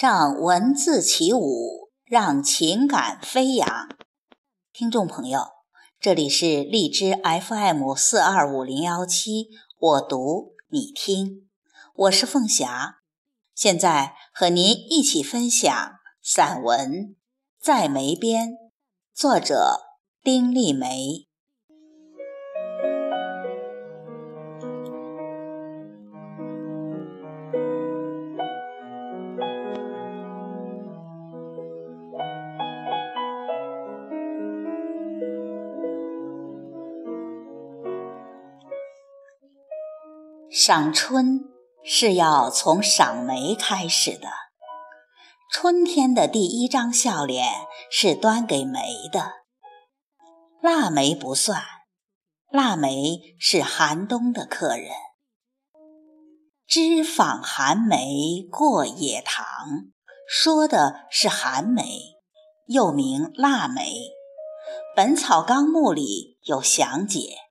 让文字起舞，让情感飞扬。听众朋友，这里是荔枝 FM 四二五零幺七，我读你听，我是凤霞，现在和您一起分享散文《在梅边》，作者丁立梅。赏春是要从赏梅开始的。春天的第一张笑脸是端给梅的。腊梅不算，腊梅是寒冬的客人。知访寒梅过野塘，说的是寒梅，又名腊梅。《本草纲目》里有详解。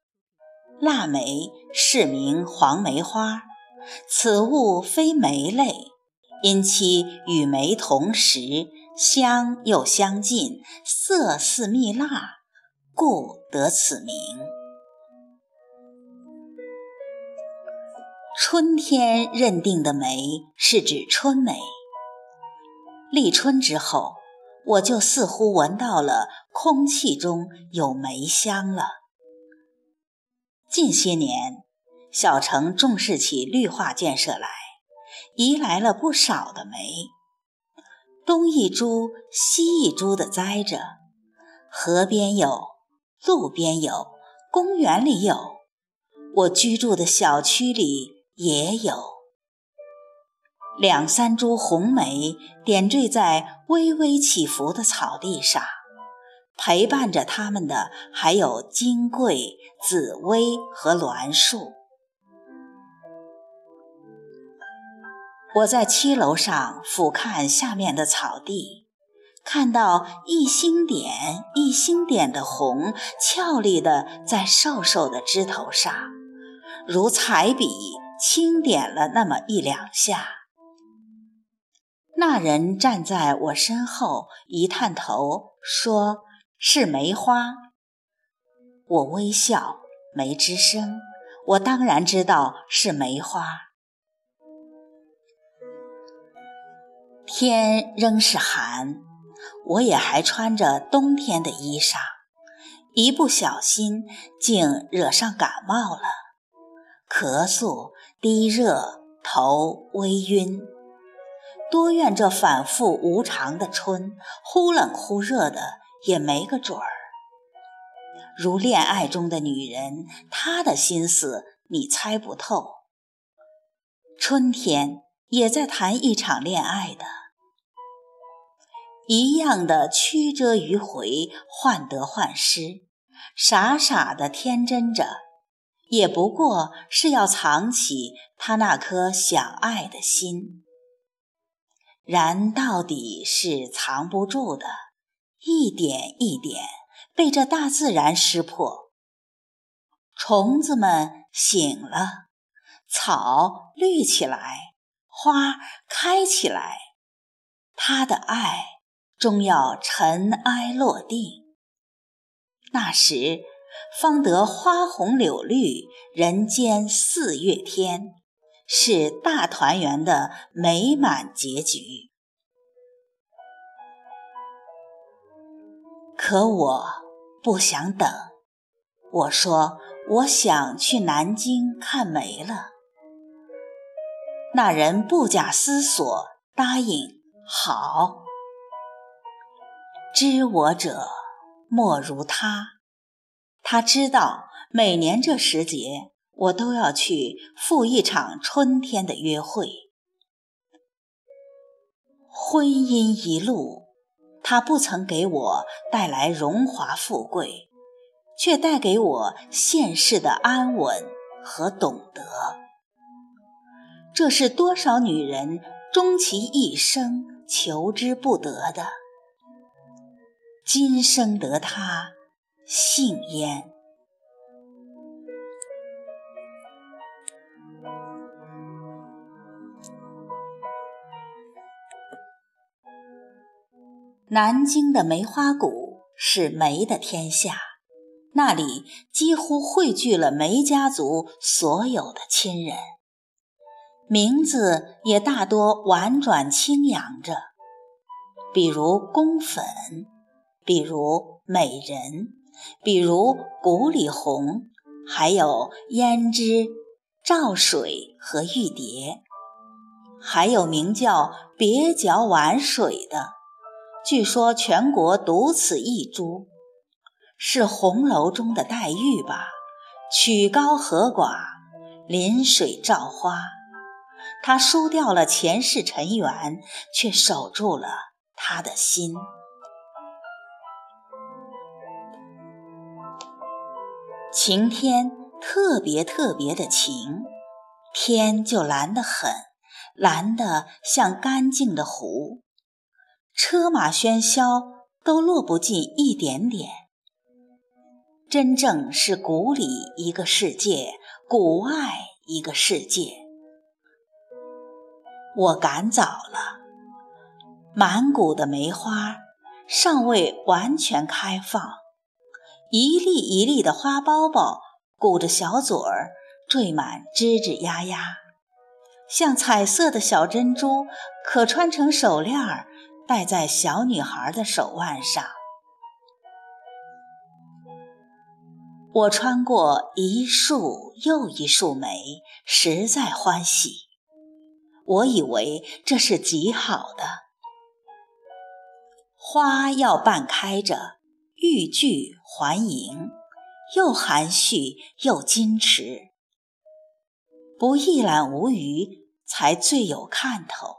腊梅是名黄梅花，此物非梅类，因其与梅同时，香又相近，色似蜜蜡，故得此名。春天认定的梅是指春梅。立春之后，我就似乎闻到了空气中有梅香了。近些年，小城重视起绿化建设来，移来了不少的梅，东一株西一株的栽着，河边有，路边有，公园里有，我居住的小区里也有。两三株红梅点缀在微微起伏的草地上。陪伴着他们的还有金桂、紫薇和栾树。我在七楼上俯瞰下面的草地，看到一星点一星点的红俏丽的在瘦瘦的枝头上，如彩笔轻点了那么一两下。那人站在我身后，一探头说。是梅花，我微笑没吱声。我当然知道是梅花。天仍是寒，我也还穿着冬天的衣裳，一不小心竟惹上感冒了，咳嗽、低热、头微晕。多怨这反复无常的春，忽冷忽热的。也没个准儿。如恋爱中的女人，她的心思你猜不透。春天也在谈一场恋爱的，一样的曲折迂回，患得患失，傻傻的天真着，也不过是要藏起他那颗想爱的心，然到底是藏不住的。一点一点被这大自然识破，虫子们醒了，草绿起来，花开起来，他的爱终要尘埃落定。那时方得花红柳绿，人间四月天，是大团圆的美满结局。可我不想等，我说我想去南京看梅了。那人不假思索答应好。知我者莫如他，他知道每年这时节我都要去赴一场春天的约会。婚姻一路。他不曾给我带来荣华富贵，却带给我现世的安稳和懂得。这是多少女人终其一生求之不得的。今生得他，幸焉。南京的梅花谷是梅的天下，那里几乎汇聚了梅家族所有的亲人，名字也大多婉转轻扬着，比如宫粉，比如美人，比如谷里红，还有胭脂、照水和玉蝶，还有名叫别角碗水的。据说全国独此一株，是红楼中的黛玉吧？曲高和寡，临水照花。她输掉了前世尘缘，却守住了他的心。晴天特别特别的晴，天就蓝得很，蓝得像干净的湖。车马喧嚣都落不进一点点，真正是谷里一个世界，谷外一个世界。我赶早了，满谷的梅花尚未完全开放，一粒一粒的花苞苞鼓着小嘴儿，缀满吱吱呀呀，像彩色的小珍珠，可穿成手链儿。戴在小女孩的手腕上。我穿过一束又一束梅，实在欢喜。我以为这是极好的，花要半开着，欲拒还迎，又含蓄又矜持，不一览无余才最有看头。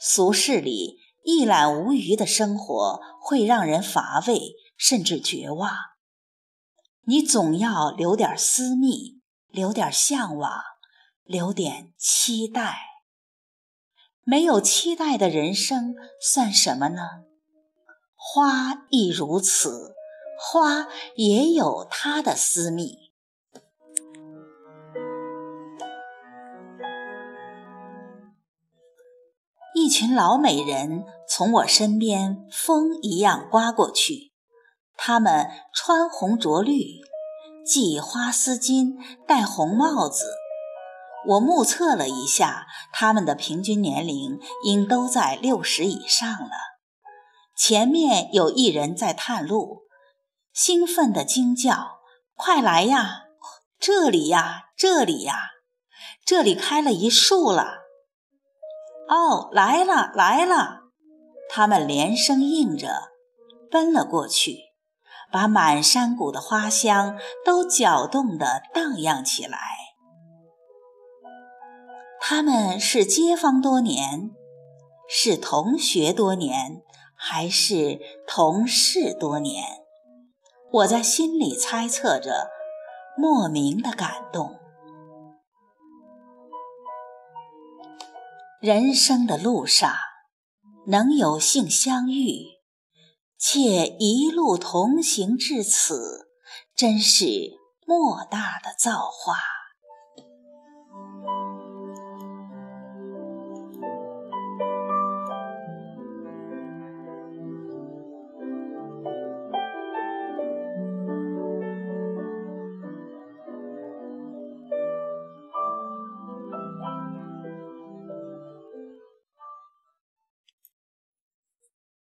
俗世里。一览无余的生活会让人乏味，甚至绝望。你总要留点私密，留点向往，留点期待。没有期待的人生算什么呢？花亦如此，花也有它的私密。群老美人从我身边风一样刮过去，她们穿红着绿，系花丝巾，戴红帽子。我目测了一下，她们的平均年龄应都在六十以上了。前面有一人在探路，兴奋地惊叫：“快来呀！这里呀，这里呀，这里开了一树了！”哦，来了来了！他们连声应着，奔了过去，把满山谷的花香都搅动得荡漾起来。他们是街坊多年，是同学多年，还是同事多年？我在心里猜测着，莫名的感动。人生的路上，能有幸相遇，且一路同行至此，真是莫大的造化。